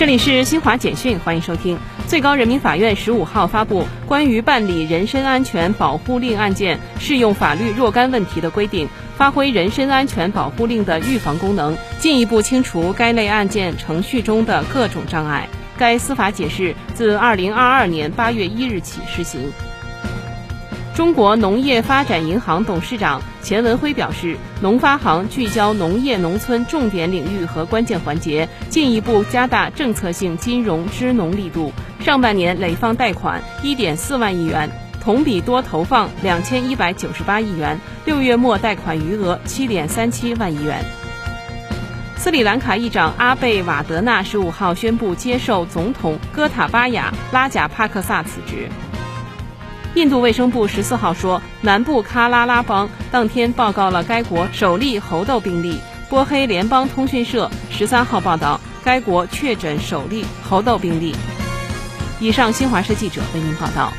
这里是新华简讯，欢迎收听。最高人民法院十五号发布关于办理人身安全保护令案件适用法律若干问题的规定，发挥人身安全保护令的预防功能，进一步清除该类案件程序中的各种障碍。该司法解释自二零二二年八月一日起施行。中国农业发展银行董事长钱文辉表示，农发行聚焦农业农村重点领域和关键环节，进一步加大政策性金融支农力度。上半年累放贷款一点四万亿元，同比多投放两千一百九十八亿元。六月末贷款余额七点三七万亿元。斯里兰卡议长阿贝瓦德纳十五号宣布接受总统戈塔巴雅拉贾帕克萨辞职。印度卫生部十四号说，南部喀拉拉邦当天报告了该国首例猴痘病例。波黑联邦通讯社十三号报道，该国确诊首例猴痘病例。以上，新华社记者为您报道。